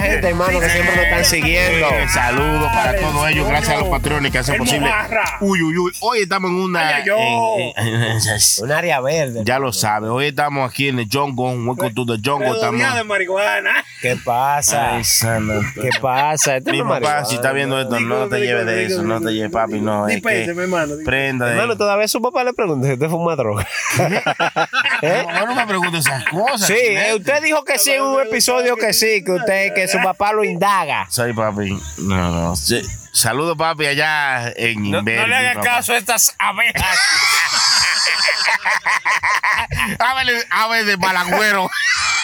है gente, hermano, que siempre nos están siguiendo. Eh, Saludos para todos ellos. Gracias a los patrones que hacen posible. Uy, uy, uy. Hoy estamos en una. En- Un área verde. ya lo sabe. Hoy estamos aquí en el Jungle. Welcome to the Jungle. De marihuana. ¿Qué pasa? ¿Qué pasa? Mi papá, si está viendo esto, no te lleves de eso. No te lleves, papi. No, hermano, prenda de. Hermano, todavía su papá le pregunta si usted fuma droga. ¿Eh? No, me preguntes esas cosas. Sí, eh, usted dijo que sí en un episodio que sí, que usted, que su papá lo indaga. Soy papi. No, no. Sí. Saludos, papi, allá en No, no le haga papá. caso a estas abejas. Ábrele, ave de balagüero.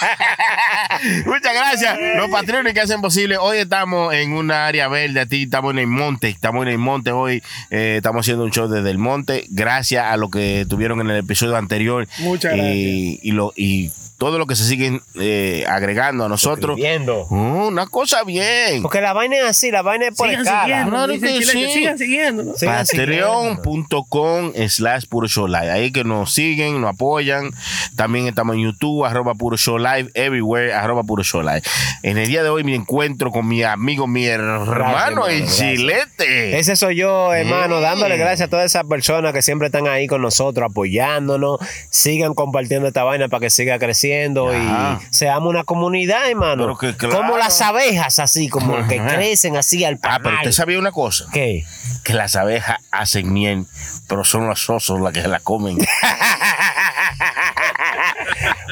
Muchas gracias. Los patrones que hacen posible. Hoy estamos en una área verde. Aquí estamos en el monte. Estamos en el monte hoy. eh, estamos haciendo un show desde el monte. Gracias a lo que tuvieron en el episodio anterior. Muchas y, y lo, y todo lo que se siguen eh, agregando a nosotros. Oh, una cosa bien. Porque la vaina es así, la vaina es por Sigan escala. siguiendo. Claro que sí. Sigan siguiendo. ¿no? Sigan siguiendo. Patreon.com slash puro show live. Ahí que nos siguen, nos apoyan. También estamos en YouTube, arroba puro show live, everywhere, arroba puro show live. En el día de hoy me encuentro con mi amigo, mi hermano hermano, en. Chilete. Ese soy yo, hermano, Mm. dándole gracias a todas esas personas que siempre están ahí con nosotros, apoyándonos. Sigan compartiendo esta vaina para que siga creciendo Y seamos una comunidad, hermano. Pero que claro. Como las abejas, así, como que crecen así al Ah, pero panal. usted sabía una cosa, ¿Qué? que las abejas hacen miel, pero son los osos las que se la comen.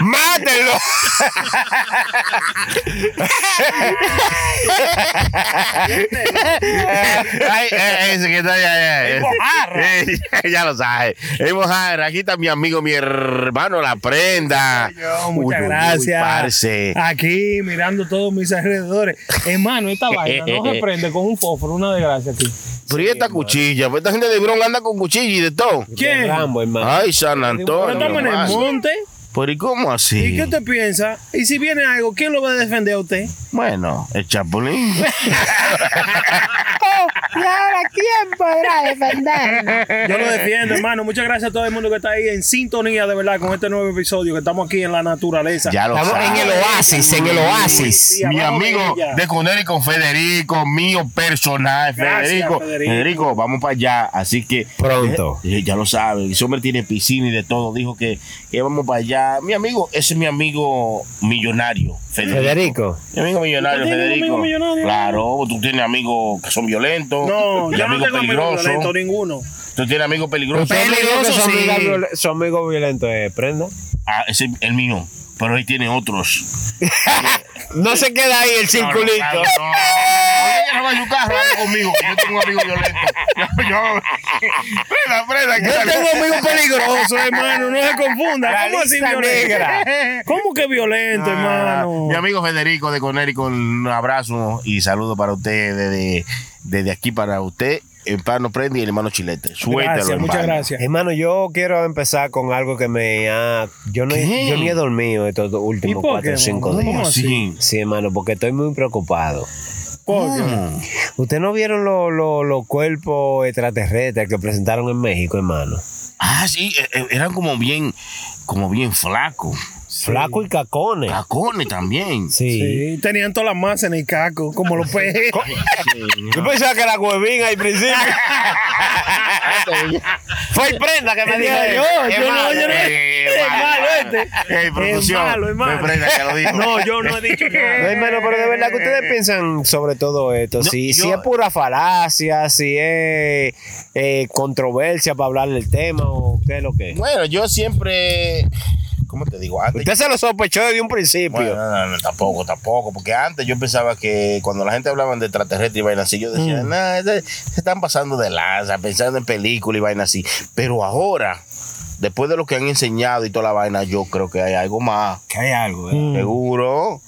¡Mátelo! Ay, eh, ese que está allá, allá. El mojarra. Eh, ya lo sabe. El mojarra. Aquí está mi amigo, mi hermano, la prenda. Yo, muchas Uy, uy, uy, gracias. parce. Aquí mirando todos mis alrededores. Hermano, esta vaina no se prende con un fósforo, una desgracia aquí. Pero y esta cuchilla, pues esta gente de Bron anda con cuchilla y de todo. ¿Quién? Rambo, hermano. Ay, San Pero Antonio. estamos en el monte. Pero ¿y cómo así? ¿Y qué usted piensa? Y si viene algo, ¿quién lo va a defender a usted? Bueno, el chapulín. ¿Y ahora quién podrá defendernos? Yo lo defiendo, hermano. Muchas gracias a todo el mundo que está ahí en sintonía, de verdad, con este nuevo episodio, que estamos aquí en la naturaleza. ya lo Estamos en el oasis, en el oasis. Sí, Mi de amigo de Conérico, Federico, mío personal, Gracias, Federico. Federico. Federico, vamos para allá. Así que Pronto. Eh, ya lo sabe, ese hombre tiene piscina y de todo. Dijo que, que vamos para allá. Mi amigo, ese es mi amigo millonario, Federico. Federico. Mi amigo millonario, ¿Tú tienes un Federico. amigo millonario? Claro, tú tienes amigos que son violentos. No, yo no amigos tengo amigos peligrosos. violentos, ninguno. Tú tienes amigos peligrosos. Usted me dijo que Peligroso, su sí. amigo violen- su amigo violento es prenda. Ah, ese es el mío. Pero ahí tiene otros. No se queda ahí el circulito. No, no, no. A su carro, conmigo, que yo tengo un amigo violento. Yo, yo. Prenda, prenda, que Yo sale- tengo amigos peligrosos, hermano. No se confunda. La ¿Cómo así violento? negra. ¿Cómo que violento, Ah, hermano? Mi amigo Federico de Conérico, un abrazo y saludo para usted desde, desde aquí para usted, el hermano Prendi y el hermano Chilete. Suéltalo, Gracias, muchas hermano. gracias. Hermano, yo quiero empezar con algo que me ha. Yo, no, ¿Qué? yo ni he dormido estos dos ¿Y últimos cuatro o cinco días. así? Sí. Sí, hermano, porque estoy muy preocupado. ¿Por qué? Mm. ¿Ustedes no vieron los los- los cuerpos extraterrestres que presentaron en México, hermano? Ah, sí, eh, eh, eran como bien, como bien flacos. Flaco y cacones. Cacones también. Sí. Sí, tenían todas las masas en el caco, como los pejes. Yo pensaba que era huevín al principio. Fue el prenda que me dijo. Yo, "Es yo no, malo". yo no. Es malo este. Eh, producción, Es malo, es malo. Prenda que lo dijo. No, yo no he dicho No, nada. hermano, pero de verdad que ustedes piensan sobre todo esto. No, si, yo- si es pura falacia, si es eh, controversia para hablar del tema o qué es lo que es. Bueno, yo siempre, ¿cómo te digo? Antes Usted se lo sospechó desde un principio. Bueno, no, no, no, tampoco, tampoco, porque antes yo pensaba que cuando la gente hablaba de extraterrestre y vaina así, yo decía, nah, ese- se están pasando de lanza, pensando en películas y vaina así. Pero ahora, después de lo que han enseñado y toda la vaina, yo creo que hay algo más, que hay algo, ¿eh? Mm. seguro.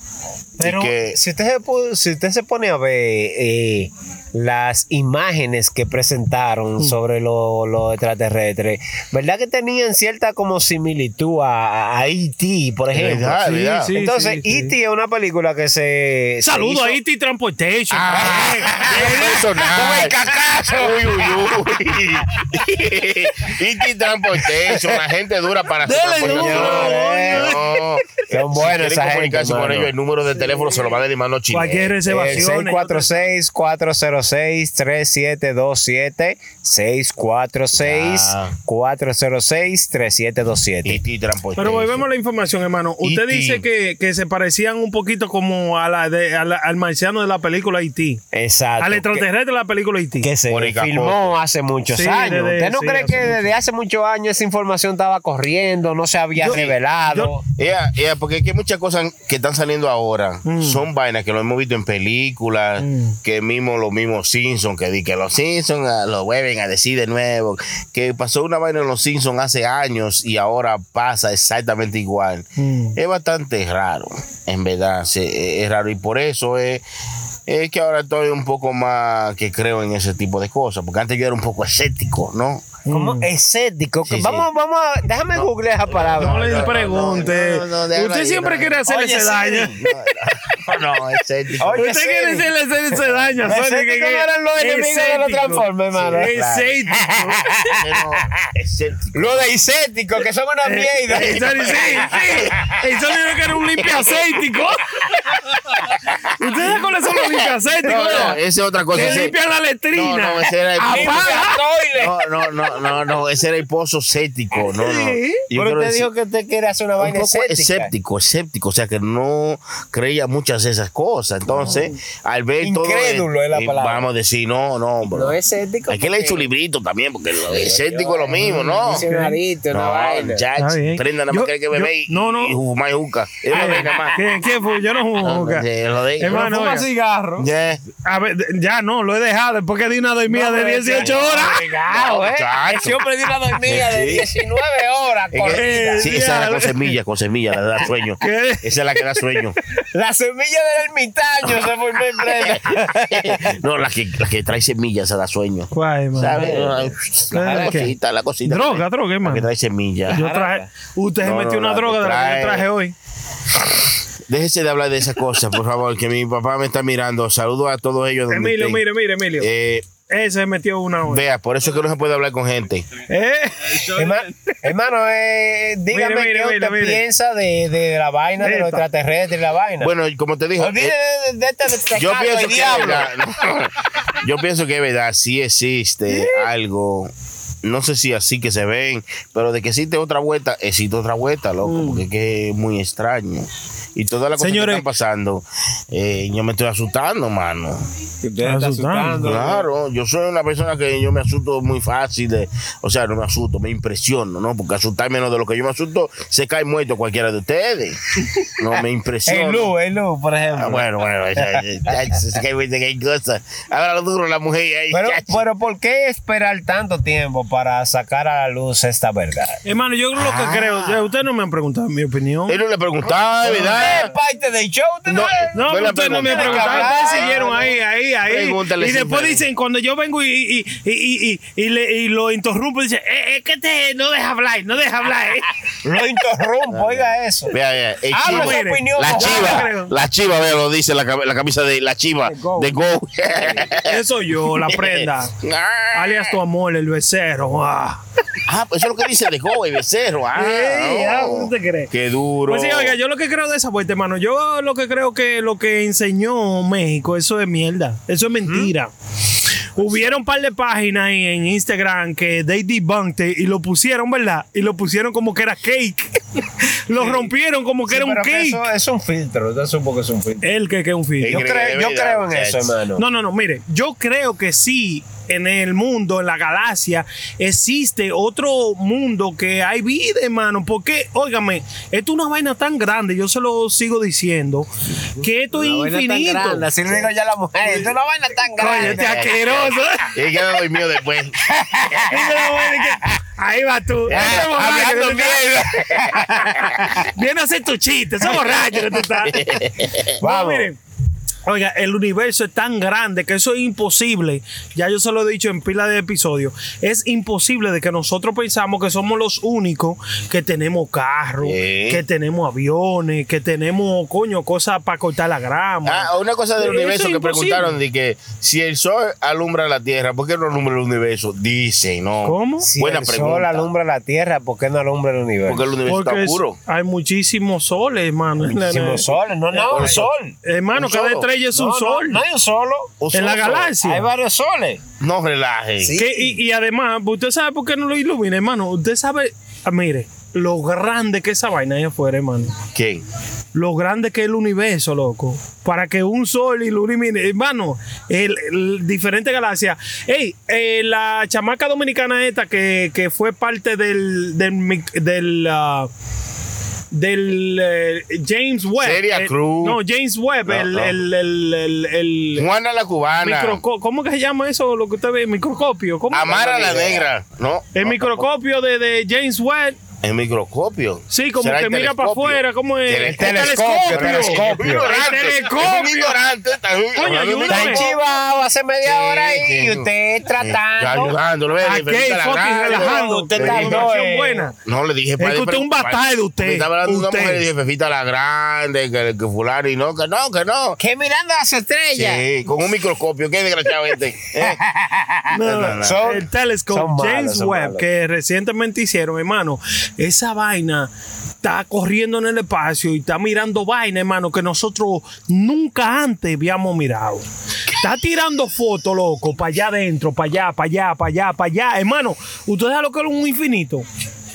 Pero que, si, usted se, si usted se pone a ver eh, las imágenes que presentaron Mm. sobre los lo extraterrestres, ¿verdad que tenían cierta como similitud a, a E.T., por ejemplo? Sí, sí. Entonces, E.T. es una película que se... se Saludo hizo- a E.T. Transportation. Ah, Eh. Uy, uy, uy. E.T. Transportation, la gente dura para hacer Dele transportación. número, No. Son buenos Si esa gente, con ellos, el número de teléfono se lo va a dar el mano chino. Cualquier El reservación. 646-406-3727. 646-406-3727. E.T. Transportation. Pero volvemos a la información, hermano. Usted dice que, que se parecían un poquito como a la de, a la- al marciano de la película E.T. Exacto. Al extraterrestre de la película E.T. que se filmó hace muchos Sí, años. desde- ¿Usted no sí, cree que mucho. desde hace muchos años esa información estaba corriendo, no se había Yo- revelado? Yeah, yeah, porque que muchas cosas que están saliendo ahora Mm. son vainas que lo hemos visto en películas, Mm. que mismo los mismos Simpsons, que di que los Simpsons ah, lo vuelven a decir de nuevo, que pasó una vaina en los Simpsons hace años y ahora pasa exactamente igual. Mm. Es bastante raro, en verdad, es raro y por eso es, es que ahora estoy un poco más que creo en ese tipo de cosas, porque antes yo era un poco escéptico, ¿no? Como Mm. escéptico. Sí, vamos, vamos a. Déjame googlear esa palabra. No le no, pregunte. no, no, no, Usted ahí, siempre no. quiere hacerle ese daño. No, no, escéptico. Oye, Usted quiere hacerle hacer ese daño. No eran los enemigos de los escéptico. Transformers, hermano. Escéptico. Escéptico. Lo de escéptico, que son una mierda. Eh, Sonic, sí, sí. El Sonic que era un limpiacético. ¿Ustedes saben cuáles son los limpiacéticos? No, no, esa es otra cosa. Que limpian la letrina. No, no, ese era el- Apaga. No, no, no, no, no, ese era el pozo séptico. No, no. Sí. Yo Pero usted dijo que usted quiere hacer una un vaina poco escéptica. escéptico, escéptico, o sea que no creía muchas de esas cosas. Entonces, al ver todo. Incrédulo es la eh, palabra. Vamos a decir, no, no, bro. No es escéptico. Hay que leer su librito también, porque lo escéptico es lo mismo, ¿no? Diccionarito, una No, vaina. ya, Está bien. prenda nada Yo- más que beber yo- y, no, no. y fumar juca. Es una vaina más. ¿Quién, quién fue? Yo no lo de- Hermano, Fuma cigarro. Yeah. A ver, ya no, lo he dejado después que di una dormida de 18 horas. ¿eh? Muchacho. Ese hombre dio una dormida de Sí. 19 horas. Corrida. sí, esa es la con semilla, con semilla, la da sueño. ¿Qué? Esa es la que da sueño. La semilla del ermitaño se formó en plena. no, la que, la que trae semillas, esa da sueño. ¿Cuál, hermano? ¿Sabes? La, la cosita, la cosita. Droga, droga, La hermano. que trae semillas. Yo traje. Usted se No, metió no, una la droga de la que yo traje hoy. Déjese de hablar de esas cosas, por favor, que mi papá me está mirando. Saludos a todos ellos. Emilio, mire, mire, Emilio. Eh, Ese se metió una vea, por eso es que no se puede hablar con gente. ¿Eh? Herma- Hermano, eh, dígame Mire, mire, qué mire, usted mire. piensa de, de la vaina de los extraterrestres y la vaina. Bueno, como te dije, eh, de, de este de yo pienso de que es verdad. no. yo pienso que es verdad, sí existe algo. No sé si así que se ven, pero de que existe otra vuelta, existe otra vuelta, loco, Mm. porque es que es muy extraño. Y todas las cosas que están pasando, eh, yo me estoy asustando, mano. Que usted está Asustando. asustando. Claro, yo soy una persona que yo me asusto muy fácil, de, o sea, no me asusto, me impresiono, ¿no? Porque asustarme menos de lo que yo me asusto, se cae muerto cualquiera de ustedes. No, me impresiona. El Lu, el Lu, por ejemplo. Ah, bueno, bueno, ya, ya, ya, se cae muerto que hay cosas. Ahora lo duro la mujer ahí. Pero, pero ¿por qué esperar tanto tiempo para sacar a la luz esta verdad? Hermano, yo lo que creo. ya Ustedes no me han preguntado mi opinión. Él no le preguntaba, ¿Es parte del show? ¿Usted No, no es? No, ustedes no me. Ustedes siguieron ahí, ahí, ahí. Pregúntale y después dicen, cuando yo vengo y, y, y, y, y, y le- y lo interrumpo, dice, eh, es que te no deja hablar, no deja hablar. eh". Lo interrumpo, oiga eso. Vea, vea, la chiva, creo. la chiva, vea, lo dice la, cam- la camisa de la chiva Go. de Go. Eso yo, la prenda. Alias tu amor, el becerro. Ah. Ah, pues eso es lo que dice de Go, el becerro. Ah, ah, oh. ¿usted cree? Qué duro. Pues sí, oiga, yo lo que creo de esa vuelta, hermano, yo lo que creo que lo que enseñó México, eso es mierda, eso es mentira. Hubieron un par de páginas ahí en Instagram que they debunked y lo pusieron, ¿verdad? Y lo pusieron como que era cake. lo rompieron como que Sí, era un cake. eso es un filtro. Usted supo que es un filtro. El que que es un film. Yo, creo, yo creo en eso, hermano. No, no, no, mire, yo creo que sí, en el mundo, en la galaxia, existe otro mundo que hay vida, hermano. Porque, óigame, esto es una vaina tan grande, yo se lo sigo diciendo, que esto es Una tan infinito. grande, Así le digo ya a la mujer. Esto es una vaina tan Coño, grande. este asqueroso. Y queda dormido después. Dice la mujer que, Ahí va tú. Este hablando estás- Viene a hacer tu chiste, ese borracho que tú estás. No, Vamos. miren. Oiga, el universo es tan grande que eso es imposible. Ya yo se lo he dicho en pila de episodios. Es imposible de que nosotros pensamos que somos los únicos que tenemos carros, que tenemos aviones, que tenemos, coño, cosas para cortar la grama. Ah, una cosa del Eso universo que imposible. preguntaron de que si el sol alumbra la tierra, ¿por qué no alumbra el universo? Dicen, ¿no? ¿Cómo? Si Buena el pregunta. sol alumbra la tierra, ¿por qué no alumbra el universo? Porque el universo Porque está es- oscuro. hay muchísimos soles, hermano. Muchísimos soles, no, no, eso. sol. Hermano, cada solo. Es No, un no, sol. No, hay un solo. Un en la galaxia. Hay varios soles. No relaje. Sí. Y, y además, usted sabe por qué no lo ilumina, hermano. Usted sabe, ah, mire, lo grande que es esa vaina ahí afuera, hermano. ¿Quién? Lo grande que es el universo, loco. Para que un sol ilumine, hermano, el, el- diferente galaxia. Ey, eh, la chamaca dominicana esta que, que fue parte del del, mic- del, ah, del eh, James Webb. Eh, Cruz. No, James Webb, No, el, no. el, el, el- el Juana la cubana. ¿Cómo que se llama eso? Lo que usted ve, microscopio. ¿Cómo? Amara la negra. No. El microscopio de, de James Webb. El microscopio. Sí, como que mira para telescopio. afuera, ¿cómo es? El El telescopio, telescopio. El telescopio. Ignorante. Está- enchivado hace media Sí, hora ahí sí. y usted Está tratando. ayudándolo. relajando. Usted Qué está eh. buena. No, le dije Es que usted es un de usted. Estaba hablando de una mujer y dije, Fefita la grande, que, que fulano, y no, que no, que no. Que mirando las estrellas. Sí, con un microscopio, qué desgraciadamente. ¿Eh? No, No, no, no. Son- el malos, James Webb que recientemente hicieron, hermano, esa vaina está corriendo en el espacio y está mirando vaina, hermano, que nosotros nunca antes habíamos mirado. Está tirando fotos, loco, para allá adentro, para allá, para allá, para allá, para allá. Hermano, ¿usted sabe lo que es un infinito?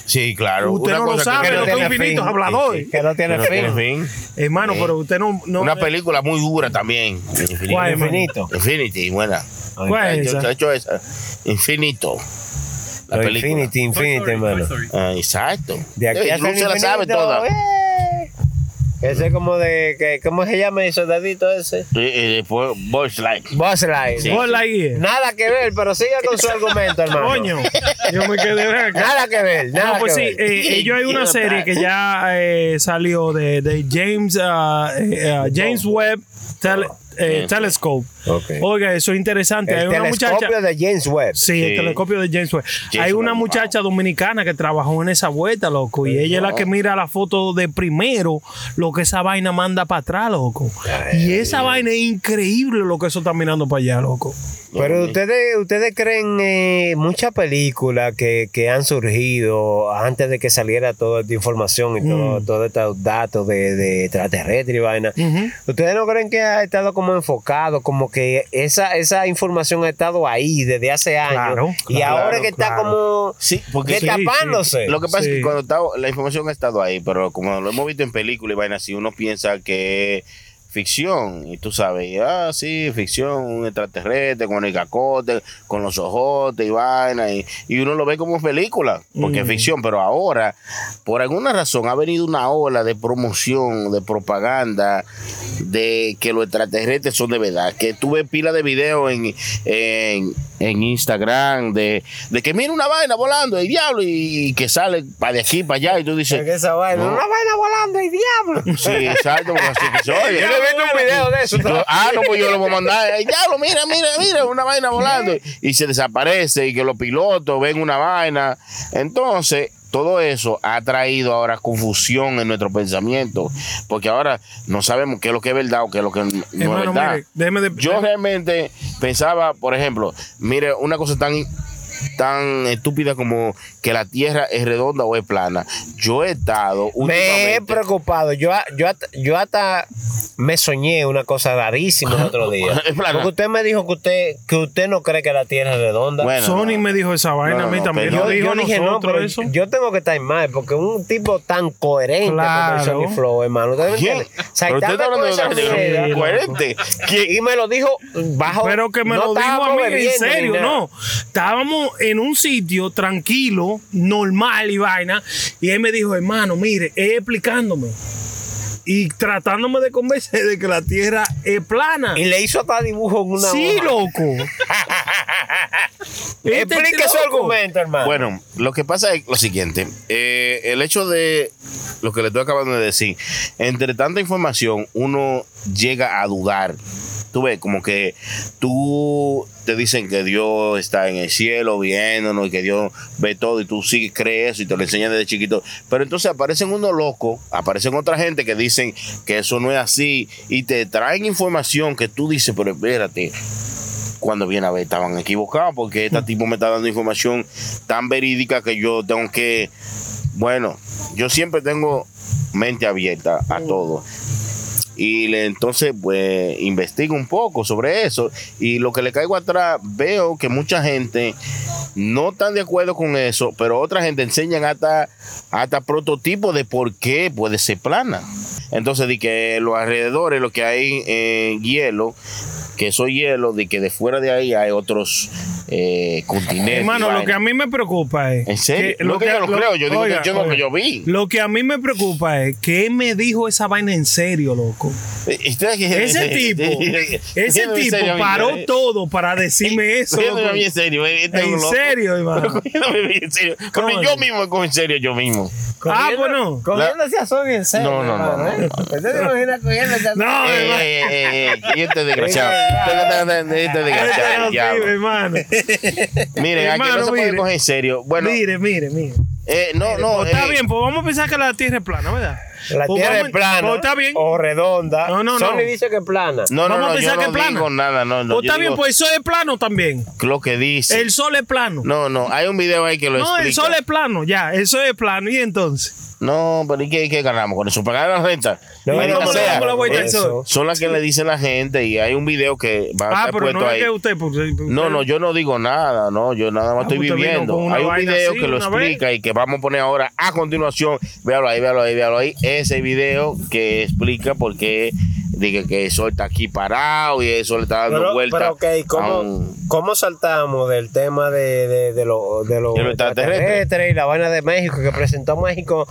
Sí, claro. Usted Una no lo cosa sabe, que, lo que que no es tiene infinito, fin. hablador. Sí, sí, Que no Que tiene fin. fin. Hermano, Sí. pero usted no... no Una película muy dura también. Infinito. Infinito. Infinity, buena. ¿Cuál es Yo- esa? yo he hecho esa. Infinito. La Lo película. Infinity, Infinity, hermano. Ah, exacto. De aquí Eh, hasta el se la sabe toda. eh. Ese es como de. Que, ¿Cómo se llama ese soldadito ese? Y, y después Boys Like. Buzz Lightyear. Sí. Nada que ver, pero siga con su argumento, hermano. Coño, yo me quedé acá. Nada que ver, nada No, pues que sí, ver. eh, ellos hay una serie que ya eh, salió de, de James eh, ah, James Webb Tele- eh, Telescope. Oiga, eso es interesante. hay una muchacha. telescopio de James Webb. Sí, el telescopio de James Webb. James Hay una Webb, muchacha dominicana que trabajó en esa vuelta, loco. Y ella es la que mira la foto de primero lo que esa vaina manda para atrás, loco. Y esa vaina es increíble lo que eso está mirando para allá, loco. Pero ustedes, ustedes creen eh, muchas películas que, que han surgido antes de que saliera toda esta información y todo, todos estos datos de, de extraterrestre y vaina. Ujú. ¿Ustedes no creen que ha estado como enfocado, como que esa, esa información ha estado ahí desde hace años? Claro, y claro, ahora que está claro. como Sí, porque Sí, destapándose. Lo que pasa Sí. es que cuando está, la información ha estado ahí, pero como lo hemos visto en películas y vainas así, uno piensa que ficción. Y tú sabes, ah, sí, ficción, un extraterrestre con el cacote, con los ojotes y vaina. Y, y uno lo ve como película, porque es ficción. Pero ahora, por alguna razón, ha venido una ola de promoción, de propaganda, de que los extraterrestres son de verdad. Que tuve pila de videos en, en, en Instagram de, de que mira una vaina volando, el diablo, y, y que sale para de aquí para allá. Y tú dices, Que esa vaina, No. una vaina volando y diablo. Sí, exacto, porque así que se oye. Yo le visto un video de eso. Yo, ah, no, pues yo lo voy a mandar. Ay, diablo, mira, mira, mira, una vaina volando. Y se desaparece y que los pilotos ven una vaina. Entonces, todo eso ha traído ahora confusión en nuestro pensamiento. Porque ahora no sabemos qué es lo que es verdad o qué es lo que no es verdad. mire, déjeme de- Yo realmente pensaba, por ejemplo, mire, una cosa tan tan estúpida como que la tierra es redonda o es plana. Yo he estado Me he preocupado. Yo, yo, hasta- yo hasta me soñé una cosa rarísima el otro día. Porque usted me dijo que usted, que usted no cree que la Tierra es redonda. Bueno, Sony no. me dijo esa vaina No, a mí no, también. yo, dije, no, pero eso. yo tengo que estar mal, porque un tipo tan coherente Claro. como el Sony Flow, hermano. ¿Usted ¿Quién? O sea, Pero usted está hablando de una coherente. ¿Quién? Y me lo dijo bajo. Pero que me no lo dijo a mí en serio, no. Estábamos en un sitio tranquilo, normal y vaina. Y él me dijo, hermano, mire, explicándome. Y tratándome de convencer de que la tierra es plana. Y le hizo hasta dibujo en una sí, hoja. loco. Este Explique su argumento, hermano. Bueno, lo que pasa es lo siguiente. eh, el hecho de lo que le estoy acabando de decir. Entre tanta información, uno llega a dudar. Tú ves, como que tú te dicen que Dios está en el cielo viéndonos y que Dios ve todo y tú sí crees eso y te lo enseñan desde chiquito. Pero entonces aparecen unos locos, aparecen otra gente que dicen que eso no es así y te traen información que tú dices, pero espérate, cuando viene a ver estaban equivocados porque este tipo me está dando información tan verídica que yo tengo que, bueno, yo siempre tengo mente abierta a todo. Y le- entonces, pues, investigo un poco sobre eso. Y lo que le caigo atrás, veo que mucha gente no están de acuerdo con eso, pero otra gente enseñan hasta, hasta prototipos de por qué puede ser plana. Entonces, de que los alrededores, lo que hay en hielo, que eso es hielo, de que de fuera de ahí hay otros eh, continentes. Hermano, lo que a mí me preocupa es. ¿En serio? que No que yo lo creo, yo digo que yo no, que yo vi. Lo que a mí me preocupa es que él me dijo esa vaina en serio, loco. Que- Ese tipo, ese tipo paró eh. todo para decirme eso. Loco. a mí en serio. eh, este En serio, hermano. En serio. Porque ¿Cómo yo no? mismo me cojo en serio yo mismo. Ah, bueno. Cogiéndose a Sony en serio. No, no, no, no, ¿eh? ¿Usted se imagina cogiéndose a No, Eh, hermano. eh, eh, eh, y este desgraciado. Hermano. Miren, aquí no se puede coger en serio. Bueno, mire, mire, mire. eh, no, no. Pues está eh, bien, pues vamos a pensar que la tierra es plana, ¿verdad? La Pues tierra vamos- es plana pues está bien. o redonda. No, no, no. Sony dice que es plana. No, no, Vamos a no, yo pensar que no es plana. digo nada, no, no. Pues yo está bien, digo pues el sol es plano también. Lo que dice. El sol es plano. No, no, hay un video ahí que lo No, explica. el sol es plano, ya, el sol es plano. ¿Y entonces? No, pero ¿y qué, qué ganamos con eso? ¿Pagar la renta? No, Maldita ¿cómo le sea. damos la vuelta al Eh, sol? Son las que le dicen la gente y hay un video que va a Ah, estar pero puesto no ahí. es que usted. porque- No, no, yo no digo nada, no, yo nada más Ah, estoy viviendo. Hay un video así que lo explica y que vamos a poner ahora a continuación. Véalo ahí, véalo ahí, véalo ahí. Ese video que explica por qué diga que el sol está aquí parado y eso le está dando Pero, vuelta. pero ok, a ¿cómo, un- ¿cómo saltamos del tema de, de, de lo, de lo y la vaina de México que presentó México?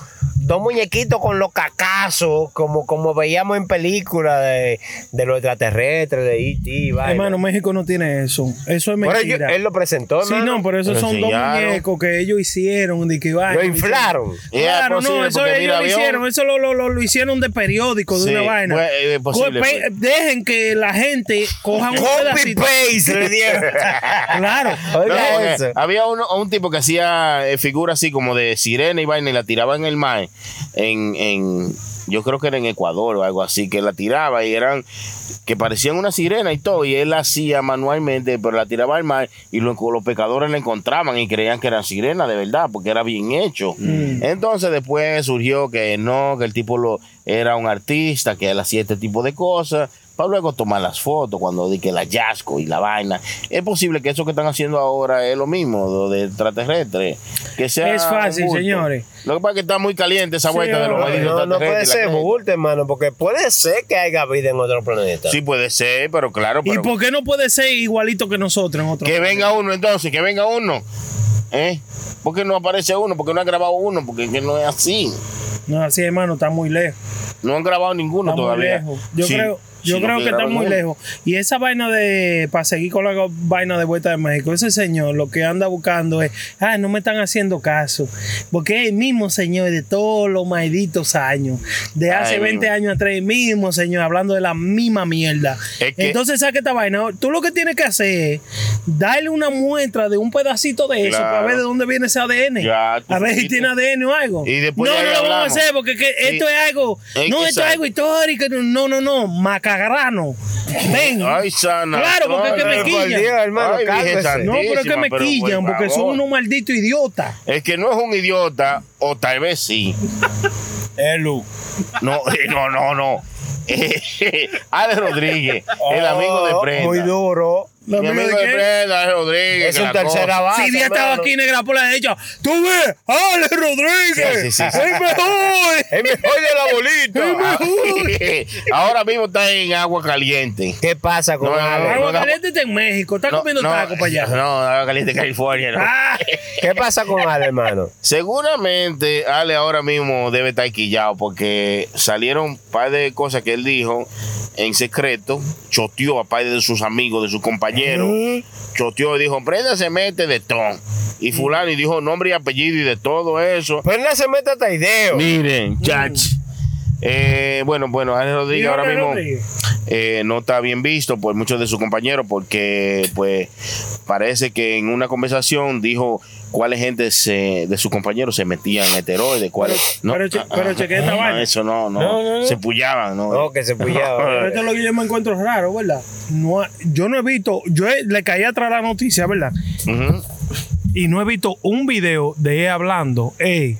Dos muñequitos con los cacazos, como, como veíamos en películas de, de los extraterrestres, de E.T. vaina. Hermano, México no tiene eso. Eso es Pero mentira. él lo presentó, Sí, hermano. no, pero esos Pero son dos muñecos que ellos hicieron. De que, vaina, Lo inflaron. Claro, no, eso ellos lo hicieron, eso lo, lo, lo, lo hicieron de periódico, de Sí, una vaina. pues, es posible, pues. Dejen que la gente coja un Copy paste le dieron. Claro. No, Oiga porque eso. había uno, un tipo que hacía eh, figuras así como de sirena y vaina y la tiraba en el mar. En, en, yo creo que era en Ecuador o algo así, que la tiraba y eran que parecían una sirena y todo. Y él la hacía manualmente, pero la tiraba al mar y lo- los pecadores la encontraban y creían que eran sirenas de verdad, porque era bien hecho. Entonces después surgió que no, que el tipo lo, era un artista, que él hacía este tipo de cosas. Para luego tomar las fotos cuando di que la yasco y la vaina. Es posible que eso que están haciendo ahora es lo mismo, lo de extraterrestre. Que sea Es fácil, bulto. señores. Lo que pasa es que está muy caliente esa Sí, vuelta de los malditos No, no puede extraterrestres ser bulto, hermano, porque puede ser que haya vida en otro planeta. Sí puede ser, pero claro, ¿Y por qué no puede ser igualito que nosotros en otro que venga uno entonces, que venga uno. ¿Eh? ¿Por qué no aparece uno? Porque no ha grabado uno, porque es que no es así. No, así, hermano, está muy lejos. No han grabado ninguno Está muy todavía. lejos. Yo Sí, creo, yo creo que está muy lejos. Y esa vaina de, para seguir con la vaina de vuelta de México, ese señor lo que anda buscando es, ah, no me están haciendo caso. Porque es el mismo señor de todos los malditos años, de hace Ay, 20 mismo. años atrás, el mismo señor hablando de la misma mierda. Es que- Entonces, saca esta vaina. Tú lo que tienes que hacer es darle una muestra de un pedacito de eso Claro. para ver de dónde viene ese ADN. Ya, a ver si tiene ADN o algo. Y después no, no lo vamos a hacer porque que esto es algo. No, esto es algo histórico. No, no, no. Macagrano. Ven. Ay, sana. Claro, porque es que me quillan. Hermano, Ay, no, pero es que me quillan por porque son unos malditos idiotas. Es que no es un idiota, o tal vez sí. Elu. No, no, no, no. Alex Rodríguez, el amigo de Prenda. Oh, Muy duro. ¿El Mi amigo de de Rodríguez. Es un la tercera base. si bien estaba hermano. aquí negra por la derecha, tú ves, Ale Rodríguez, Sí, sí, sí, sí. el mejor. Es mejor de la bolita. Ahora mismo está en agua caliente. ¿Qué pasa con No, Ale? Agua no, caliente está en México, está comiendo taco para allá. No, agua caliente California. no. Ah, ¿Qué pasa con Ale, hermano? Seguramente Ale ahora mismo debe estar quillado porque salieron un par de cosas que él dijo en secreto, choteó a par de sus amigos, de sus compañeros, choteó y dijo, Prenda se mete de ton. y fulano, y dijo nombre y apellido y de todo eso. No se mete hasta ideo. Miren, chach. Eh, bueno, bueno, Alex Rodríguez ahora mismo Rodríguez. eh, no está bien visto por muchos de sus compañeros porque pues parece que en una conversación dijo cuáles gente se- de sus compañeros se metían en esteroides, cuáles no. pero che- pero chequea esta no, vaina. Eso no, no, No, no, no. se pullaban, no. No, que se pillaba. Pero esto es lo que yo me encuentro raro, ¿verdad? No, yo no he visto, yo he- le caí atrás la noticia, ¿verdad? Y no he visto un video de él hablando, ey,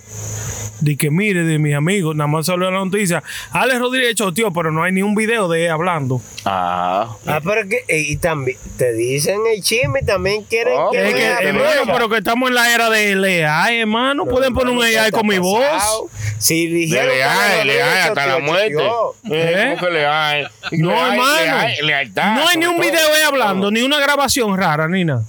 de que mire, de mis amigos, nada más salió la noticia. Alex Rodríguez tío, pero no hay ni un video de él hablando. Ah, Ah, pero que, eh, y también te dicen el chisme y también quieren Oh, que Es que, vean pero- hermano, prueba. pero que estamos en la era del AI, hermano. Pueden poner un ¿qué AI con mi voz. pasado? Si le dijeron que leal, no leal había hasta la muerte. Eh, ¿Eh? ¿Cómo que leal? No, hermano. lealtad, No hay ni un todo. video de él hablando, ni una grabación rara, ni nada.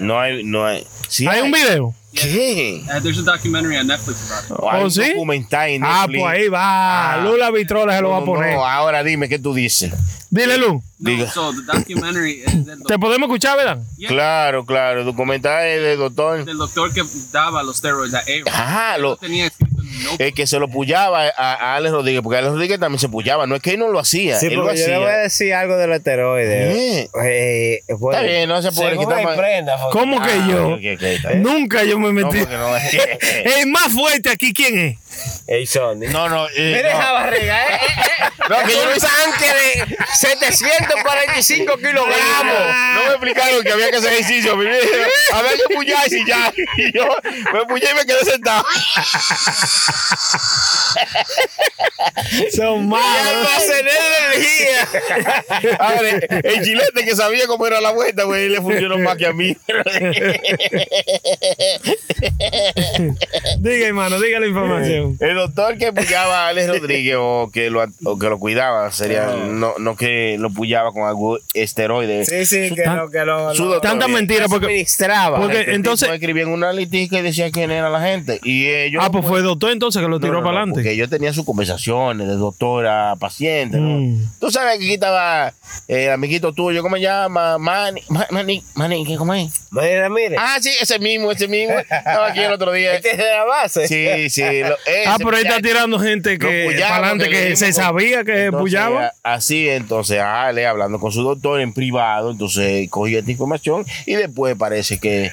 No hay, no hay. Sí Hay un video. ¿Qué? Uh, there's a documentary on Netflix about it. ¿Oh, un sí? documental en Ah, pues ahí va. Ah. Lula Vitrola se lo va a poner. no, ahora dime qué tú dices. Dile, Lu. No, Diga. so the documentary is del, ¿Te podemos escuchar, verdad? Yeah. Claro, claro. El documental es del doctor. del doctor que daba los steroids a Aaron. Ajá, Lo lo, tenía notebook. el que se lo pullaba a, a Alex Rodríguez, porque Alex Rodríguez también se pullaba. No es que él no lo hacía, Sí, él lo yo le voy a decir algo del esteroide. Eh. Eh, bueno, Está bien, no se puede quitar más- prenda, ¿Cómo que Ah, yo? Nunca yo me No, metí. no, El más fuerte aquí, ¿quién es? Ey, Sony. no, no, eh, Mira no. esa barriga, eh, eh, eh. No, que yo no tanque de 745 kilogramos. No me explicaron que había que hacer ejercicio. mi viejo. Había que pullarse y ya. Y yo me pullé y me quedé sentado. Son malos. almacené energía. El chilete que sabía cómo era la vuelta, güey, le funcionó más que a mí. Diga, hermano, diga la información. El doctor que pullaba a Alex Rodríguez o que lo, o que lo cuidaba sería Ah. no, no que lo pullaba con algún esteroide. Sí, sí, que Tan- lo que lo. su lo- doctor- Tanta mentira porque. administraba. porque- Este entonces- tipo escribía en una litica y decía quién era la gente. Y ellos. Ah, pues fue el doctor entonces que lo tiró no, no, para adelante. Porque ellos tenían sus conversaciones de doctor a paciente, ¿no? Mm. Tú sabes que aquí estaba eh, el amiguito tuyo, ¿cómo se llama? Manny, Ma- Manny, Manny, ¿qué, ¿cómo es? Mira, mire. Ah, sí, ese mismo, ese mismo. Estaba aquí el otro día. Este es de la base. Sí, sí. lo- Ah, pero ahí está tirando gente que para adelante que se con- sabía que Entonces, pullaba. Así, entonces, Ale hablando con su doctor en privado, entonces cogí esta información y después parece que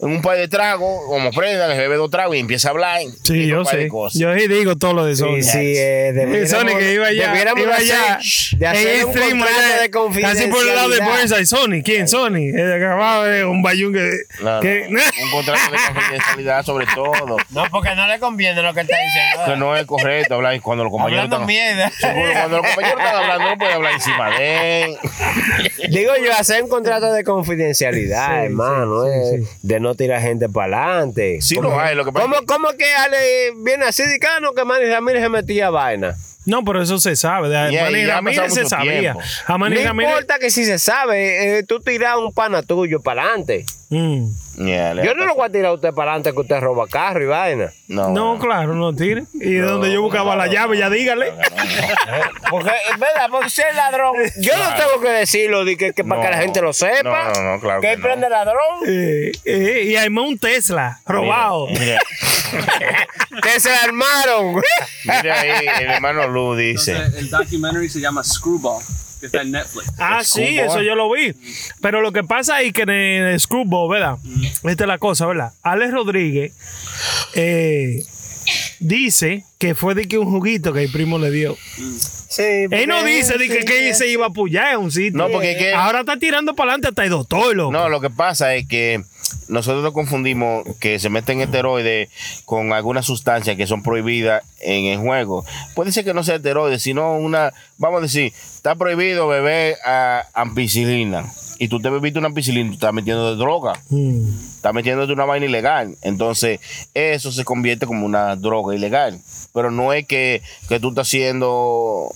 en un par de tragos, como prenda, le bebe dos tragos y empieza a hablar. Sí, yo un de cosas. Yo sí digo todo lo de Sony. Sí, sí, eh, debiéramos- Sony que iba allá, debiéramos iba de allá, hacer- de hacer un stream contrato allá, de casi por el lado de confidencialidad. Burnside. Sony, ¿quién? Sony, el que acababa de un bayún que, No, no, que- un contrato de confidencialidad sobre todo. No, porque no le conviene lo que está diciendo. Que no es correcto hablar cuando los compañeros Hablando están. Seguro, cuando los compañeros están hablando, no puede hablar encima de él. Digo yo, hacer un contrato de confidencialidad, Sí, hermano, sí, eh, sí, de no tirar gente para adelante. Sí lo hay, lo que pasa ¿Cómo, cómo que Ale viene así de cano que Manny Ramírez se metía vaina? No, pero eso se sabe. De Y ahí Manny ya ha Ramírez se sabía. tiempo. A Manny no Ramírez. importa que si se sabe, eh, tú tiras un pana tuyo para adelante. Mm. Yeah, Yo no lo voy a tirar a usted para adelante que usted roba carro y vaina. No, No, bueno. claro, no tire. Y de donde yo buscaba la llave, ya dígale. Porque, es verdad, porque si es ladrón, yo no tengo que decirlo de que, que para que la No. gente lo sepa. No, no, no, claro que que no. prende ladrón. Eh, eh, y además un Tesla robado. Mira, que se armaron. mira ahí, el hermano Lu dice. Entonces, el documentary se llama Screwball, que está en Netflix. Ah, sí, eso yo lo vi. Pero lo que pasa es que en el Screwball, ¿verdad? Esta es la cosa, ¿verdad? Alex Rodríguez eh, dice que fue de que un juguito que el primo le dio. Sí, Él no dice de que, sí, que se iba a apoyar en un sitio. No, porque es que- Ahora está tirando para adelante hasta el doctor, loco. No, lo que pasa es que nosotros nos confundimos que se meten esteroides con algunas sustancias que son prohibidas en el juego. Puede ser que no sea esteroides, sino una, vamos a decir, está prohibido beber ah, ampicilina. Y tú te bebiste una ampicilina, tú estás metiendo de droga. Mm. Estás metiéndote una vaina ilegal. Entonces, eso se convierte como una droga ilegal. Pero no es que, que tú estás haciendo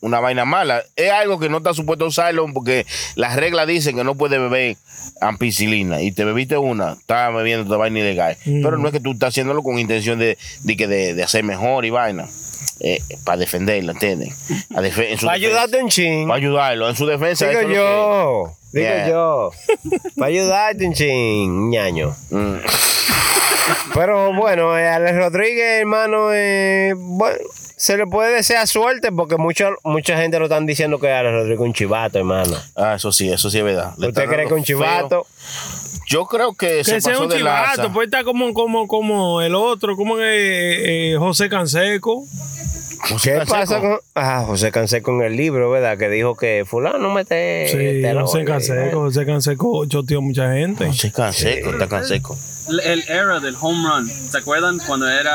una vaina mala. Es algo que no está supuesto usarlo porque las reglas dicen que no puedes beber ampicilina y te bebiste una, estás bebiendo otra vaina ilegal. Mm. Pero no es que tú estás haciéndolo con intención de, de, de, de hacer mejor y vaina. Eh, para defenderlo, ¿entiendes? A defe- en su Para ayudarte un ching. Para ayudarlo. En su defensa. Digo eso es lo yo. Digo Yeah. yo. Para ayudarte un ching, ñaño. Mm. Pero bueno, eh, Alex Rodríguez, hermano, eh, bueno, se le puede desear suerte porque mucho, mucha gente lo están diciendo que Rodríguez es un chivato, hermano. Ah, eso sí, eso sí es verdad. Le ¿Usted cree que un feo. chivato? Yo creo que, se Que sea pasó un de lanza. chivato, pues está como, como, como el otro, como eh, eh, José Canseco. ¿Qué Canseco. pasa con.? Ah, José Cansé con el libro, ¿verdad? Que dijo que Fulano mete. Sí. José Canseco, José Canseco choteó mucha gente. José Canseco, está Canseco. El, era del home run. ¿Se acuerdan cuando era.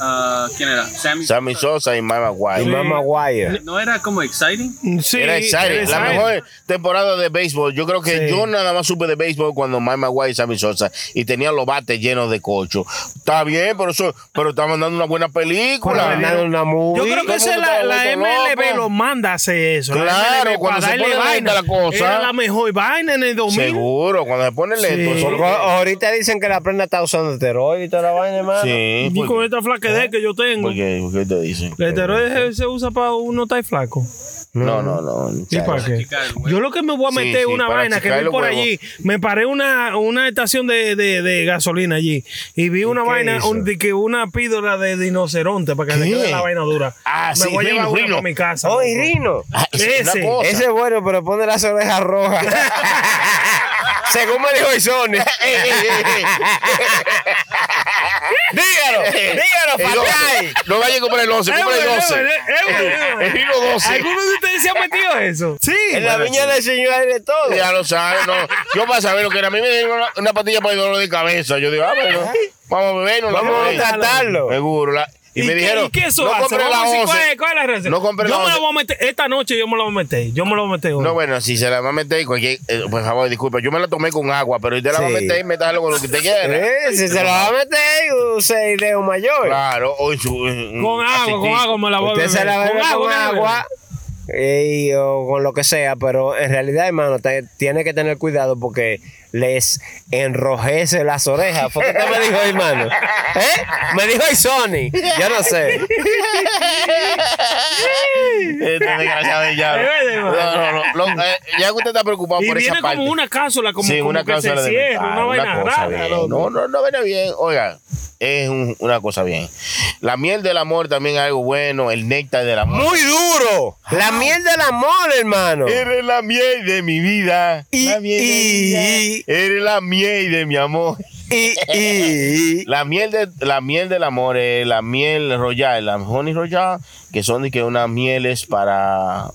ah, ¿Quién era? Sammy. Sammy Sosa y. Mama Guaya. ¿No era como exciting? Sí, Era exciting. era La exciting. mejor temporada de béisbol. Yo creo que Sí. yo nada más supe de béisbol cuando Mike Maguire y Sammy Sosa y tenían los bates llenos de cocho. Está bien, pero eso, pero estaban dando una buena película. Una movie. Yo creo que esa la, MLB lo manda a hacer eso. La Claro, MLB cuando se pone vaina. la cosa. Era la mejor vaina en el 2000. Seguro, cuando se pone lento. Sí. ahorita dicen que la prenda está usando esteroides y toda la vaina, hermano. Sí, Y con esta flaquedad que yo tengo. porque, porque te dicen. El esteroide se usa para uno estar flaco. No, no, no. ¿Y para qué? Yo lo que me voy a meter es sí, una vaina que vi por huevos. allí. Me paré una, una estación de, de, de gasolina allí y vi una qué vaina, un, de que una píldora de rinoceronte para que le ¿Qué? quede la vaina dura. Ah, me sí, voy a llevar Rino, una para mi casa. Oh, loco. y Rino. Ah, Ese. Ese es bueno, pero pone las orejas rojas. Según me dijo ey. dígalo, dígalo, Ey, no. No vaya a comprar el 11, Es compra el bueno, es 12. bueno, es bueno, es bueno. El Rino 12. ¿Alguno de ustedes se ha metido eso? Sí. En la viña del Señor hay de todo. Ya lo sabes, no. Yo para saber lo que era, a mí me dieron una, una pastilla para el dolor de cabeza. Yo digo, ah, bueno, vamos a beber, no Vamos a tratarlo. Seguro. la- y, ¿Y me qué- dijeron, ¿y qué eso no hace? compré la Vamos a decir, 11. ¿cuál es- ¿Cuál es la receta? No compré yo la me la 11. voy a meter. Esta noche yo me la voy a meter. Yo me la voy a meter hoy. No, bueno, si se la va a meter, cualquier, eh, por favor, disculpa, yo me la tomé con agua, pero usted la va a Sí. meter, métalo con lo que usted quiera. Eh, si se lo va a meter, use ideo mayor. Claro, o en su. en- Con agua, con agua me la voy a Usted beber. se la bebe con ¿qué le agua eh, o con lo que sea, pero en realidad, hermano, te- tiene que tener cuidado porque les enrojece las orejas. ¿Fue que usted me dijo, hermano? ¿Eh? Me dijo Sony. Yo no sé. Este desgraciado de No, no, no. lo- eh, ya que usted está preocupado Y por esa viene parte. como una cápsula, como, sí, como una que cápsula se de cierra, una vaina rara. No, no, no viene bien. Oiga, es un- una cosa bien. La miel del amor también es algo bueno. El néctar del amor. Muy duro. La miel del amor, hermano. Eres la miel de mi vida. Y- la miel de mi y- Eres la miel de mi amor. Y, y, La miel, de, la miel del amor es la miel royal, la honey royal, que son de que unas mieles para...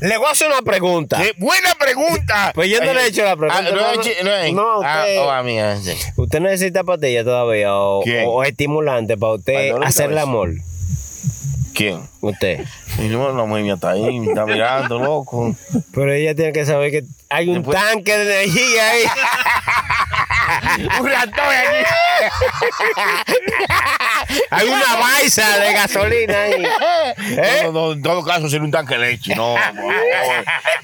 le voy a hacer una pregunta. ¡Qué buena pregunta! Pues yo no le he hecho la pregunta, Ah, no, no, no, ah, usted- oh, sí. ¿Usted necesita pastillas todavía o, estimulante para usted hacer el amor? ¿Quién? Usted. Y no, la mujer mía está ahí, me está mirando, loco. Pero ella tiene que saber que hay un Después- tanque de energía ahí. Un ratón aquí. hay una baisa de gasolina ahí. ¿Eh? No, no, en todo caso sería un tanque de leche. No,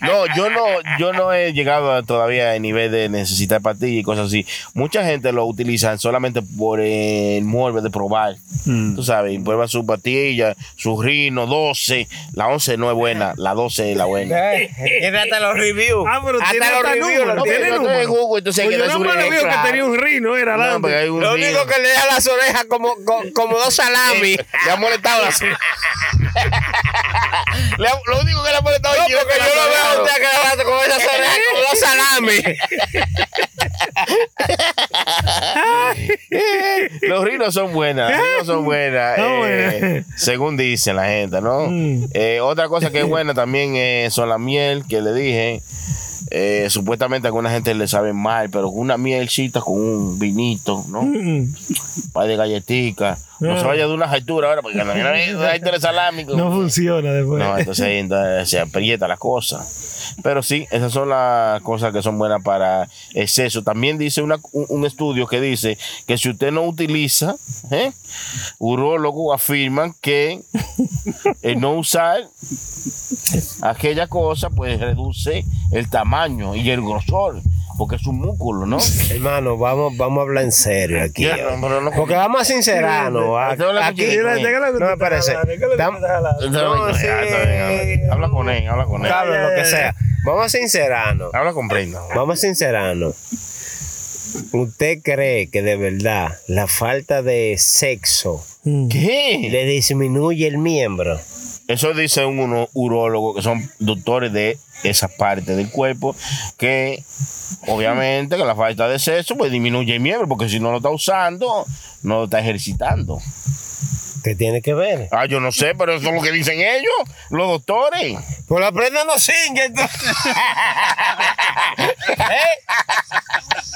no, yo no, yo no he llegado a- todavía al nivel de necesitar pastillas y cosas así. Mucha gente lo utiliza solamente por el morbo de probar. Tú sabes, prueba su pastilla, su rino, 12. La 11 no es buena, la 12 es la buena. Tiene hasta los reviews. Ah, pero hasta tiene los reviews lo No, tiene. no número. entonces Pues que yo más le rino. veo que tenía un rino, era No, un Lo único que le da las orejas como, co- como dos salami. Le ha molestado la Le ha- Lo único que le ha molestado No, es que porque yo lo veo a usted rato con orejas como dos salami. Los rinos son buenas, los rinos son buenas, eh, según dicen la gente, ¿no? Mm. Eh, otra cosa que es buena también eh, son la miel que le dije. Eh, supuestamente a alguna gente le sabe mal, pero una mielcita con un vinito, ¿no? Mm. Un par de galletitas. No se vaya de una alturas ahora, porque cuando viene una altura salami. No funciona después. No, entonces ahí entonces se aprieta la cosa. Pero sí, esas son las cosas que son buenas para exceso. También dice una- un, un estudio que dice que si usted no utiliza, ¿eh? urólogos afirman que el no usar aquella cosa pues reduce el tamaño y el grosor, porque es un músculo, ¿no? Hermano, vamos, vamos a hablar en serio aquí. Ya, no, pero no- Porque vamos a sincerarnos. Habla Aquí, que no me parece. habla- Habla con él, habla con él. Cabe lo que sea. Vamos a sincerarnos. Habla con Brenda. Vamos a sincerarnos. ¿Usted cree que de verdad la falta de sexo Mm. ¿Qué? le disminuye el miembro? Eso dice un urólogo que son doctores de esa parte del cuerpo que obviamente que la falta de sexo pues disminuye el miembro porque si no lo está usando no lo está ejercitando. ¿Qué tiene que ver? Ah, yo no sé, pero eso es lo que dicen ellos, los doctores. Por la prenda no singue. ¿Eh?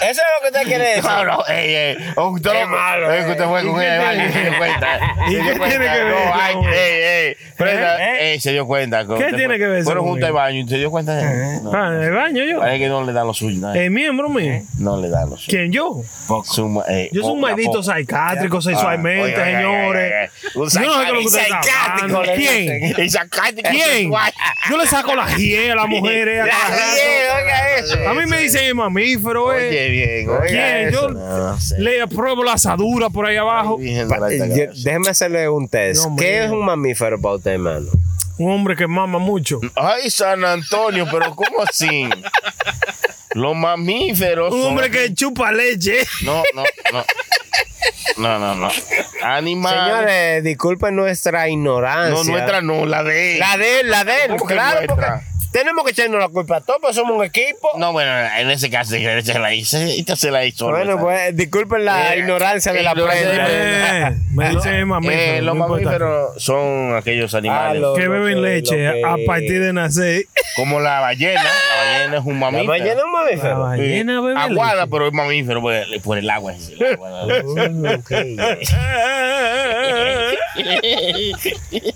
Eso es lo que usted quiere decir. No, no, ey, ey, oh, usted Qué lo- malo, es que usted fue ¿Y con ella, y se dio cuenta. ¿Y qué tiene que ver No, ay, ey, ey, ¿Eh? ey, se dio cuenta. ¿Qué tiene que ver Fueron juntos al baño y se dio cuenta. Ah, en el baño yo. Parece que no le dan lo suyo. no, El miembro mío. No le dan lo suyo. ¿Quién yo? Eh, Yo soy un maldito psiquiátrico Ah, sexualmente, señores. Un Yo no sé qué es lo que usted está Psicático, hablando. le ¿Quién? Y sacático ¿Quién? Yo le saco la hiel a las mujeres. a cada rato. oiga eso. A mí me dicen el mamífero, eh. Oye, bien, oiga ¿Quién? eso. Yo No sé. le apruebo la asadura por ahí abajo. Gracia. déjeme hacerle un test. ¿Qué es un mamífero para usted, hermano? Un hombre que mama mucho. Ay, San Antonio, pero ¿cómo así? Los mamíferos. Un son- hombre que chupa leche. No, no, no. No, no, no. Animales. Señores, disculpen nuestra ignorancia. No, nuestra no, la de él. La de él, la de él. ¿Cómo que Claro, porque? Tenemos que echarnos la culpa a todos, pues somos un equipo. No, bueno, en ese caso, se la hizo. Se la hizo. bueno, ¿no? pues disculpen la Eh, ignorancia de la prensa. Eh, me dicen el mamífero. Eh, los mamíferos son aquellos animales. Ah, lo- Que beben leche que- a partir de nacer. Como la ballena. La ballena es un La mamífero. ballena es un La mamífero. ballena bebe Aguada, leche. pero es mamífero por el, por el agua. es el agua. Ok.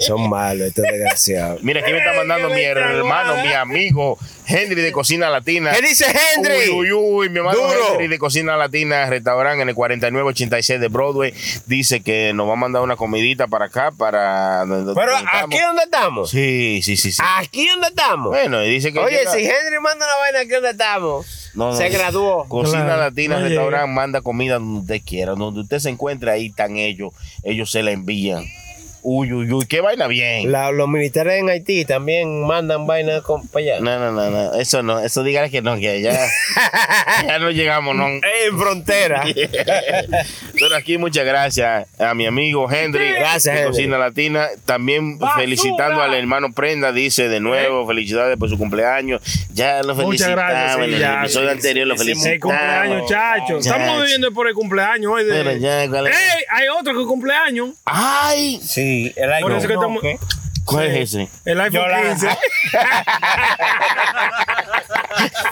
Son malos estos desgraciados. Mira, aquí me está mandando mi hermano, mi amigo Henry de Cocina Latina. ¿Qué dice Henry? Uy, uy, uy, mi hermano Duro. Henry de Cocina Latina, restaurante en el 4986 de Broadway, dice que nos va a mandar una comidita para acá, para... donde- Pero donde estamos. aquí donde estamos. Sí, sí, sí, sí. Aquí donde estamos. Bueno, y dice que... Oye, llega- si Henry manda una vaina aquí donde estamos, No, no, se graduó. Cocina Claro, Latina, no restaurante, manda comida donde usted quiera. Donde usted se encuentre, ahí están ellos. Ellos se la envían. Uy, uy, uy, qué vaina bien. La- los militares en Haití también mandan vainas con- para allá. No, no, no, no, eso no, eso dígale que no, que ya, ya no llegamos, no. En frontera. Pero aquí muchas gracias a mi amigo Henry, Gracias, de Henry. Cocina Latina, también ¡Basura! felicitando al hermano Prenda, dice de nuevo, felicidades por su cumpleaños, ya lo Muchas felicitamos, gracias, sí, en el ya, episodio sí, anterior lo sí, El felicitamos. cumpleaños, chacho. Estamos viviendo por el cumpleaños hoy. De... Pero ya, ¿cuál es? ¡Ey! Hay otro que cumpleaños. Ay, Sí, el Por eso que estamos. ¿Cuál es ese? El iPhone Yolanda. 15.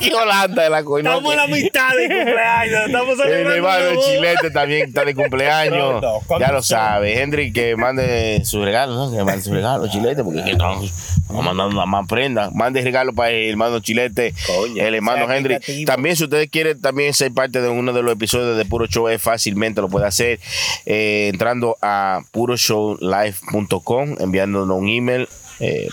Y Holanda de la coña. Estamos en la mitad del cumpleaños. Estamos El hermano. Chilete también está de cumpleaños. No, no, ¿cuándo ya lo son? sabe. Henry, que mande su regalo, ¿no? Que mande su regalo, Chilete, porque que estamos estamos mandando una más prenda. Mande regalo para el hermano Chilete, Coño, el hermano sea Henry. También, si ustedes quieren también ser parte de uno de los episodios de Puro Show, es fácilmente lo puede hacer eh, entrando a puroshowlive.com, enviándonos un email. email Eh,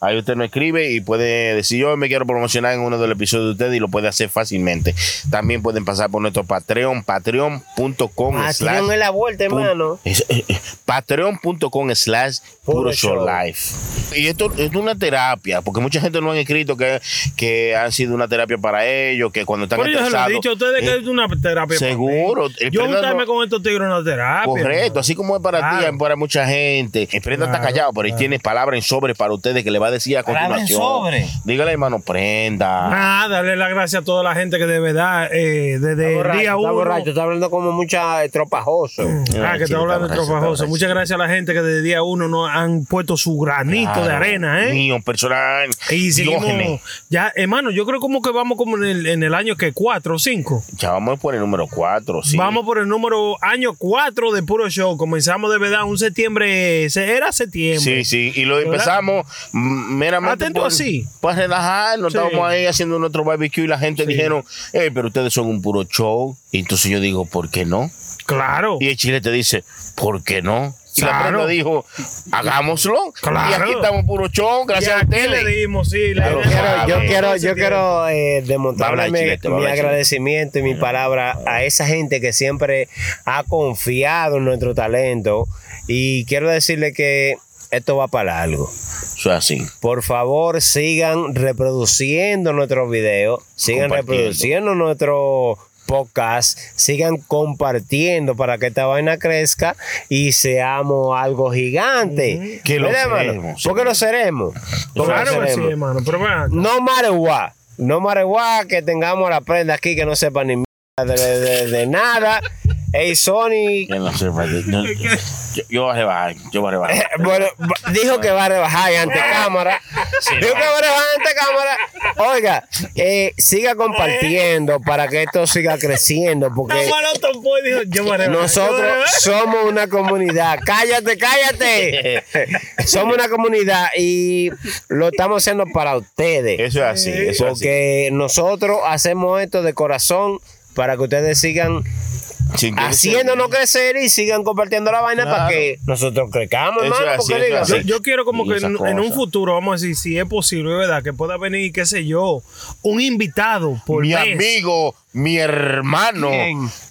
ahí usted nos escribe y puede decir yo me quiero promocionar en uno de los episodios de ustedes y lo puede hacer fácilmente también pueden pasar por nuestro patreon patreon.com tienen la vuelta, hermano. eh, eh, Patreon.com slash puro show life. Y esto es una terapia, porque mucha gente no han escrito que, que han sido una terapia para ellos, que cuando están Pero yo se lo he estresados. dicho a ustedes que eh, es una terapia. para seguro. mí. El Yo juntarme no- con estos tigres es una terapia. Correcto, hermano. así como es para Claro. ti, para mucha gente. El prenda está Claro, callado, pero él tiene palabras en sobre para ustedes que le va a decir a Palabra en continuación. sobre. Dígale, hermano, prenda. Ah, darle las gracias a toda la gente que de verdad, eh, desde Está el borracho, día está uno. borracho, está hablando como mucha eh, tropajoso. Ah, que está hablando de Muchas gracias a la gente que desde día uno nos han puesto su granito de arena, ¿eh? Mío, personal. Y seguimos. Diógenes. Ya, hermano, yo creo como que vamos como en el, en el año que cuatro o cinco. Ya vamos por el número 4, sí. Vamos por el número año 4 de Puro Show. Comenzamos de verdad un septiembre. se- Era septiembre. Sí, sí, y lo ¿Verdad? empezamos meramente Atento por, así. para relajarnos. Sí. Estábamos ahí haciendo nuestro barbecue y la gente Sí. dijeron, hey, pero ustedes son un puro show. Y entonces yo digo, ¿por qué no? Claro. Y el chile te dice, ¿por qué no? Y la Claro. prenda dijo, hagámoslo. Claro. Y aquí estamos puro show, Y gracias a aquí ustedes. le dimos, sí. le- Claro, le- Quiero- yo quiero, yo quiero eh, mi, agradecimiento y mi palabra a esa gente que siempre ha confiado en nuestro talento. Y quiero decirle que esto va para algo. Eso es así. Por favor, sigan reproduciendo nuestros videos, sigan reproduciendo nuestro podcast, sigan compartiendo para que esta vaina crezca y seamos algo gigante. Que lo seremos, Porque lo seremos. Porque lo Claro que sí, hermano. Pero acá. No matter what. No matter what, que tengamos la prenda aquí que no sepa ni mierda de, de- de nada. Hey, Sony. Que no sepa, yo, yo- yo- yo voy a rebajar, yo voy a rebajar. Bueno, va- dijo que va a rebajar ante cámara. Dijo que va a rebajar ante cámara. Oiga, eh, siga compartiendo para que esto siga creciendo. Porque yo yo nosotros somos una comunidad. Cállate, cállate. Somos una comunidad y lo estamos haciendo para ustedes. Eso es así, eso es así. Porque nosotros hacemos esto de corazón para que ustedes sigan Haciéndonos crecer y sigan compartiendo la vaina para que nosotros crezcamos, hermano. es así, porque eso es diga, así. Yo, yo quiero como Y que en, en un futuro, vamos a decir, si es posible, ¿verdad? Que pueda venir, qué sé yo, un invitado por mi mes. amigo, mi hermano,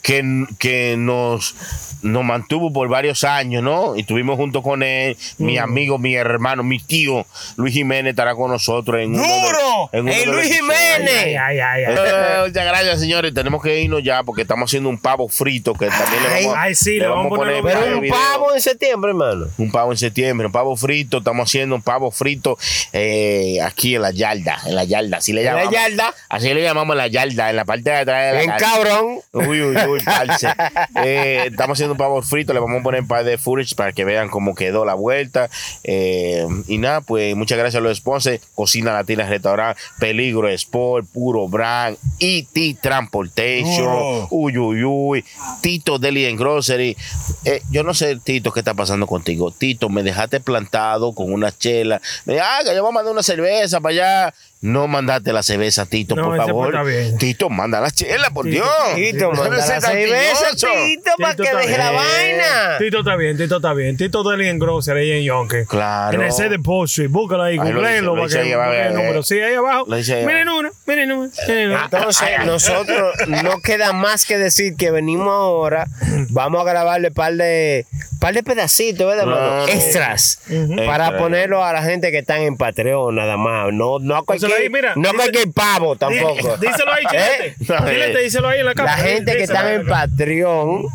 que, que nos, nos mantuvo por varios años, ¿no? Y estuvimos junto con él, mi amigo, mi hermano, mi tío, Luis Jiménez estará con nosotros en uno de- ¡Duro! en uno ¡El de los Luis. Jiménez! Ay, ay, ay, ay. Eh, muchas gracias, señores. Tenemos que irnos ya porque estamos haciendo un pavo frito que también le Ay, vamos, ay, sí, le vamos a poner los Pero un pavo en septiembre, hermano. Un pavo en septiembre, un pavo frito. Estamos haciendo un pavo frito eh, aquí en la yarda. En la yarda, así le En la llamamos. yarda. Así le llamamos en la yarda, en la parte de atrás la En casa. cabrón. Uy, uy, uy, parce. Eh, estamos haciendo un pavo frito, le vamos a poner un par de footage para que vean cómo quedó la vuelta. Eh, y nada, pues muchas gracias a los sponsors. Cocina Latina Restaurant, Peligro Sport, Puro Brand, E.T. Transportation, uy, uy, uy, Tito Deli and Grocery. Eh, yo no sé, Tito, qué está pasando contigo. Tito, me dejaste plantado con una chela. Me dijo, ah, que yo voy a mandar una cerveza para allá. No mandaste la cerveza, Tito, No, por favor. está bien. Tito, manda la chela, por Tito, Dios. Tito, manda la cerveza. Tito, para que está deje la bien. vaina. Tito está bien, Tito está bien. Tito Deli en Grocery ahí en Yonke. Claro. En el set de Post búscalo ahí, Ahí lo googleenlo para que el eh. número. Sí, ahí abajo. Lo dice ahí Miren uno, miren uno. Entonces, nosotros no queda más que decir que venimos ahora, vamos a grabarle par de par de pedacitos, ¿verdad, hermano? Extras. Para Extra. ponerlo a la gente que están en Patreon, nada más. No, no a cualquier, ahí, mira, no dice- cualquier pavo Dí- tampoco. Díselo ahí, ¿Eh? chilete. Chilete, díselo ahí en la La cámara. gente que Díselo ahí. en Patreon,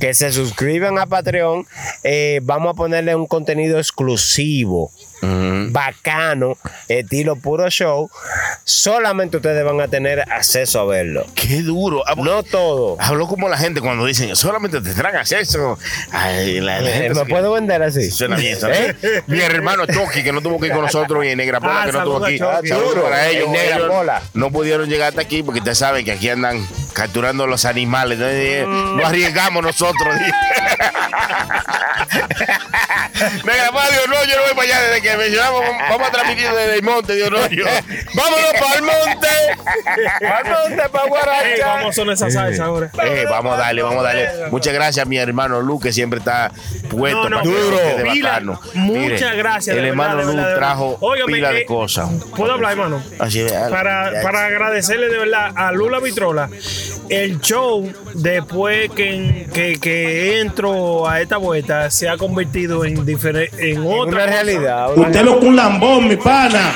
que se suscriban a Patreon, eh, vamos a ponerle un contenido exclusivo, Bacano, estilo puro show. Solamente ustedes van a tener acceso a verlo. Qué duro. Hablo, No todo. hablo como la gente cuando dicen, solamente tendrán acceso. Ay, la, la Eh, gente ¿Me puedo vender así? Suena bien, ¿sabes? Mi hermano Chucky, que no tuvo que ir con nosotros, y Negra Pola, Ah, que no estuvo saluda aquí. Saludos Duro, para ellos. el Negra Pola. No pudieron llegar hasta aquí porque ustedes saben que aquí andan capturando los animales. No, Eh, no arriesgamos nosotros. Negra Pola, no, yo no voy para allá desde que mencionamos. Vamos a transmitir desde el monte, Dios no. Yo. Vámonos para el monte. Para el monte, para vamos a esa salsa ahora. Eh, vamos a darle, vamos a darle. Muchas gracias a mi hermano Lu, que siempre está puesto No, no, para duro. muchas Mire, gracias, El de hermano verdad, de Lu verdad, de trajo. Óigame, pila de eh, cosas. ¿Puedo hablar, hermano? Así es. Para, para agradecerle de verdad a Lula Vitrola el show después que, que, que entro a esta vuelta se ha convertido en diferente en otra Una realidad. Usted lo un lambón, mi pana.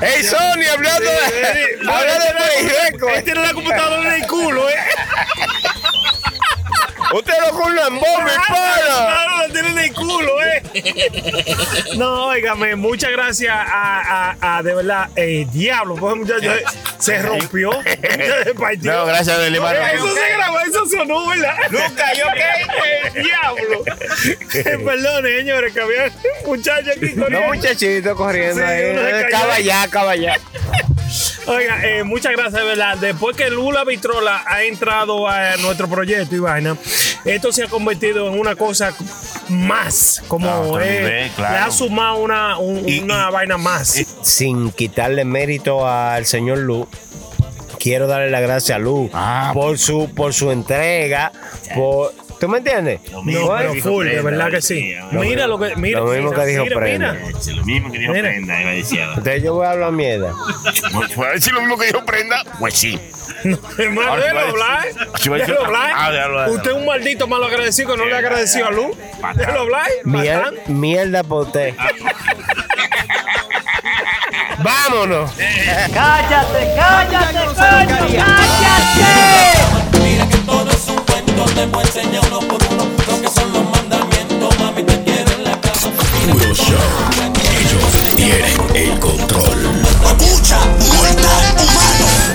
Hey, Sony, hablando de. hablando de. Él tiene la computadora en el culo, ¿eh? Usted lo con mi pana. Claro, la tiene en el culo, ¿eh? No, óigame, muchas gracias a, a, a de verdad, eh, diablo, pues muchacho eh, se rompió. se partió. No, gracias al hermano Eso se grabó, eso sonó, ¿verdad? Nunca, yo qué, el diablo. Perdone, señores, que había un muchacho aquí No, corriendo. muchachito corriendo Sí, ahí. cayó. Caballá, caballá. Oiga, eh, muchas gracias, de verdad. Después que Lula Vitrola ha entrado a nuestro proyecto y vaina, esto se ha convertido en una cosa más, como otro eh, nivel, claro. le ha sumado una, un- Y- una y- vaina más. Sin quitarle mérito al señor Lu, quiero darle las gracias a Lu Ah, por su por su entrega, por ¿Tú me entiendes? No, pero full, de verdad que sí. Mira lo que, mira, Lo mismo que dijo mira, Prenda. mira. Lo mismo que dijo Mira. Prenda, desgraciado. Entonces yo voy a hablar mierda. ¿Puede decir lo mismo que dijo Prenda? Pues sí. Hermano, Ahora, si va a hablar. decir- si va a decir- Déjalo hablar. Ah, déjalo hablar. Usted es un maldito malo agradecido que no le ha agradecido a Luz. Déjalo hablar. Mier- mierda por usted. Vámonos. Cállate, cállate, coño, cállate. Mira que todo es un cuento, te voy a enseñar uno por uno lo que son los mandamientos, mami te quiero en la cama. Puro show. Ellos tienen el control.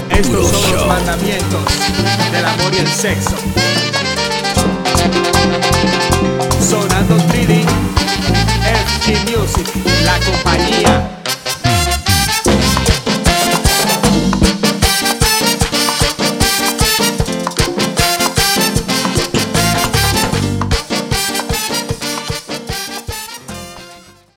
Estos son los mandamientos del amor y el sexo. Sonando 3D, FG Music, la compañía